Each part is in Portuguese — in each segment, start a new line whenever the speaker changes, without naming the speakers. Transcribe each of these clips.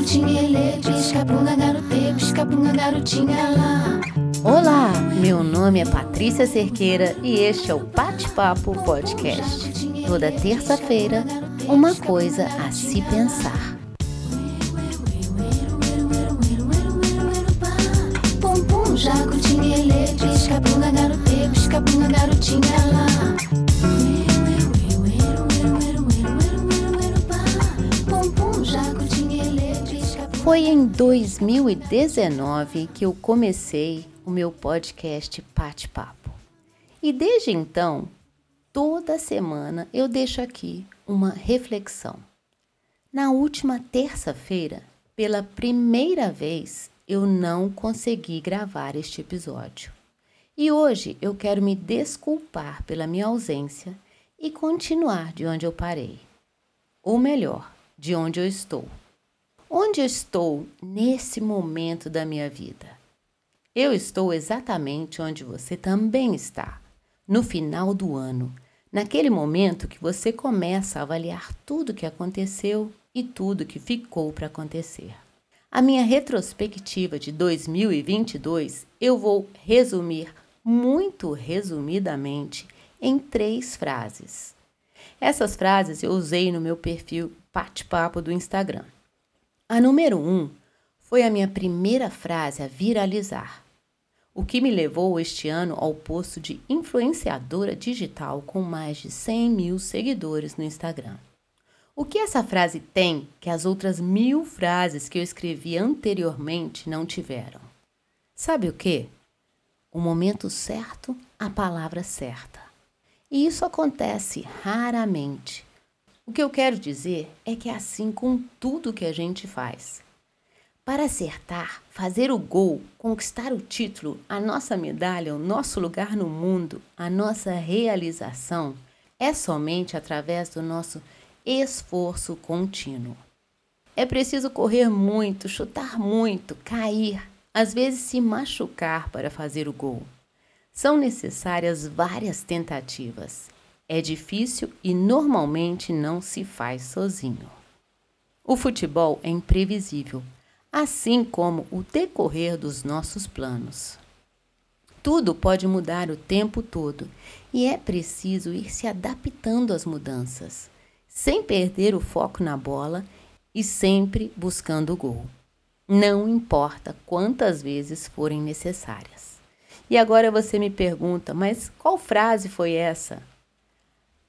jaco, tinha pisca bunga garote, pisca bunga garotinha lá.
Olá, meu nome é Patrícia Cerqueira e este é o Bate-Papo Podcast. Toda terça-feira, uma coisa a se pensar.
Pum pum, jaco,
em 2019 que eu comecei o meu podcast Bate-Papo. E desde então, toda semana eu deixo aqui uma reflexão. Na última terça-feira, pela primeira vez, eu não consegui gravar este episódio. E hoje eu quero me desculpar pela minha ausência e continuar de onde eu parei. Ou melhor, de onde eu estou. Onde estou nesse momento da minha vida? Eu estou exatamente onde você também está, no final do ano, naquele momento que você começa a avaliar tudo que aconteceu e tudo que ficou para acontecer. A minha retrospectiva de 2022 eu vou resumir muito resumidamente em três frases. Essas frases eu usei no meu perfil Bate-Papo do Instagram. A número um foi a minha primeira frase a viralizar, o que me levou este ano ao posto de influenciadora digital com mais de 100 mil seguidores no Instagram. O que essa frase tem que as outras mil frases que eu escrevi anteriormente não tiveram? Sabe o que? O momento certo, a palavra certa. E isso acontece raramente. O que eu quero dizer é que é assim com tudo que a gente faz. Para acertar, fazer o gol, conquistar o título, a nossa medalha, o nosso lugar no mundo, a nossa realização, é somente através do nosso esforço contínuo. É preciso correr muito, chutar muito, cair, às vezes se machucar para fazer o gol. São necessárias várias tentativas. É difícil e normalmente não se faz sozinho. O futebol é imprevisível assim como o decorrer dos nossos planos. Tudo pode mudar o tempo todo e é preciso ir se adaptando às mudanças, sem perder o foco na bola e sempre buscando o gol. Não importa quantas vezes forem necessárias. E agora você me pergunta, mas qual frase foi essa?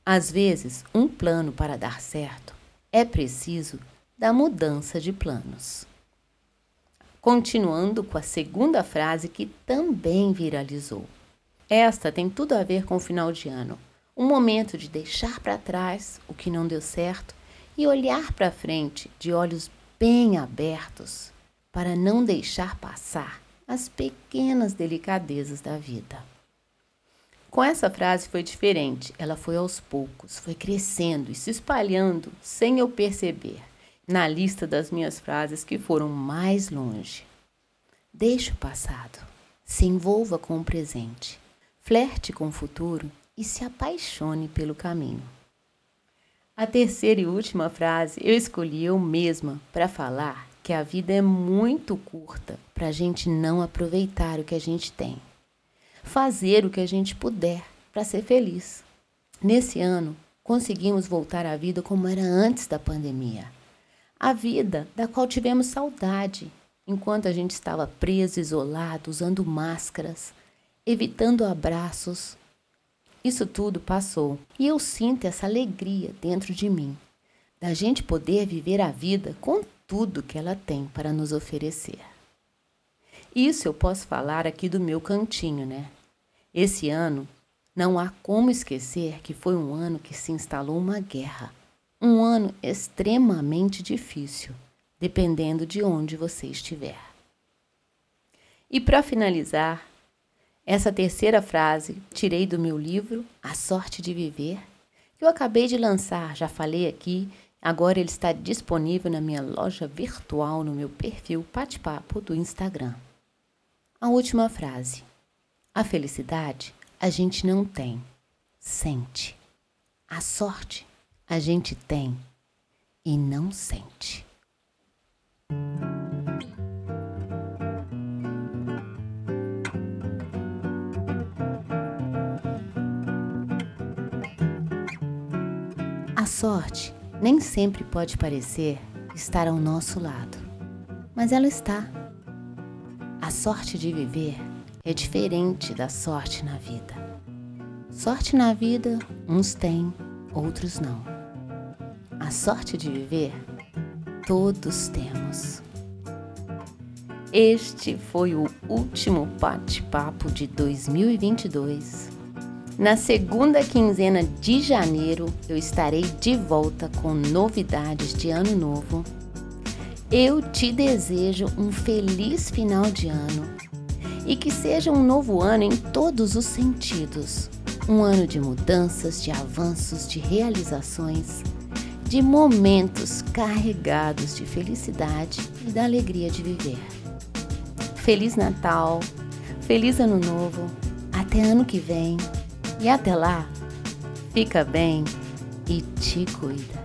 Às vezes, um plano para dar certo é preciso da mudança de planos. Continuando com a segunda frase que também viralizou. Esta tem tudo a ver com o final de ano, um momento de deixar para trás o que não deu certo e olhar para frente de olhos bem abertos para não deixar passar as pequenas delicadezas da vida. Com essa frase foi diferente, ela foi aos poucos, foi crescendo e se espalhando sem eu perceber na lista das minhas frases que foram mais longe. Deixe o passado, se envolva com o presente, flerte com o futuro e se apaixone pelo caminho. A terceira e última frase eu escolhi eu mesma para falar que a vida é muito curta para a gente não aproveitar o que a gente tem. Fazer o que a gente puder para ser feliz. Nesse ano, conseguimos voltar à vida como era antes da pandemia a vida da qual tivemos saudade enquanto a gente estava preso, isolado, usando máscaras, evitando abraços. Isso tudo passou e eu sinto essa alegria dentro de mim, da gente poder viver a vida com tudo que ela tem para nos oferecer. Isso eu posso falar aqui do meu cantinho, né? Esse ano, não há como esquecer que foi um ano que se instalou uma guerra um ano extremamente difícil, dependendo de onde você estiver. E para finalizar, essa terceira frase tirei do meu livro A Sorte de Viver, que eu acabei de lançar, já falei aqui, agora ele está disponível na minha loja virtual no meu perfil Bate-Papo do Instagram. A última frase. A felicidade a gente não tem, sente. A sorte a gente tem e não sente. A sorte nem sempre pode parecer estar ao nosso lado, mas ela está. Sorte de viver é diferente da sorte na vida. Sorte na vida, uns têm, outros não. A sorte de viver, todos temos. Este foi o último bate-papo de 2022. Na segunda quinzena de janeiro, eu estarei de volta com novidades de ano novo. Eu te desejo um feliz final de ano e que seja um novo ano em todos os sentidos. Um ano de mudanças, de avanços, de realizações, de momentos carregados de felicidade e da alegria de viver. Feliz Natal, feliz Ano Novo, até ano que vem. E até lá, fica bem e te cuida.